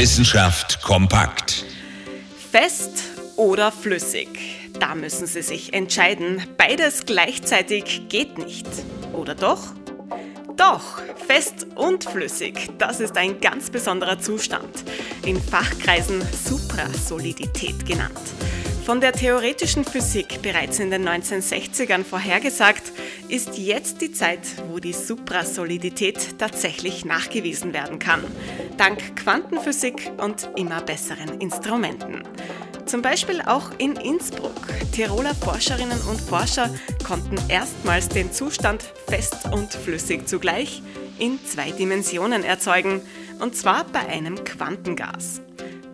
Wissenschaft kompakt. Fest oder flüssig? Da müssen Sie sich entscheiden. Beides gleichzeitig geht nicht. Oder doch? Doch, fest und flüssig, das ist ein ganz besonderer Zustand. In Fachkreisen Suprasolidität genannt. Von der theoretischen Physik bereits in den 1960ern vorhergesagt, ist jetzt die Zeit, wo die Suprasolidität tatsächlich nachgewiesen werden kann. Dank Quantenphysik und immer besseren Instrumenten. Zum Beispiel auch in Innsbruck. Tiroler Forscherinnen und Forscher konnten erstmals den Zustand fest und flüssig zugleich in zwei Dimensionen erzeugen, und zwar bei einem Quantengas.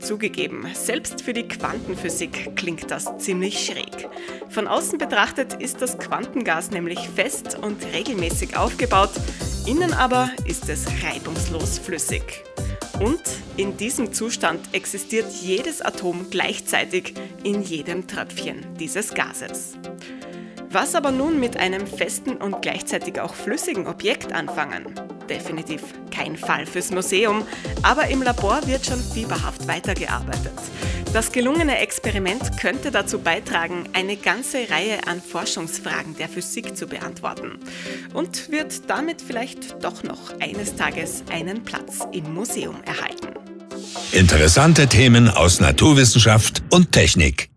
Zugegeben, selbst für die Quantenphysik klingt das ziemlich schräg. Von außen betrachtet ist das Quantengas nämlich fest und regelmäßig aufgebaut, innen aber ist es reibungslos flüssig. Und in diesem Zustand existiert jedes Atom gleichzeitig in jedem Tröpfchen dieses Gases. Was aber nun mit einem festen und gleichzeitig auch flüssigen Objekt anfangen? Definitiv kein Fall fürs Museum, aber im Labor wird schon fieberhaft weitergearbeitet. Das gelungene Experiment könnte dazu beitragen, eine ganze Reihe an Forschungsfragen der Physik zu beantworten und wird damit vielleicht doch noch eines Tages einen Platz im Museum erhalten. Interessante Themen aus Naturwissenschaft und Technik.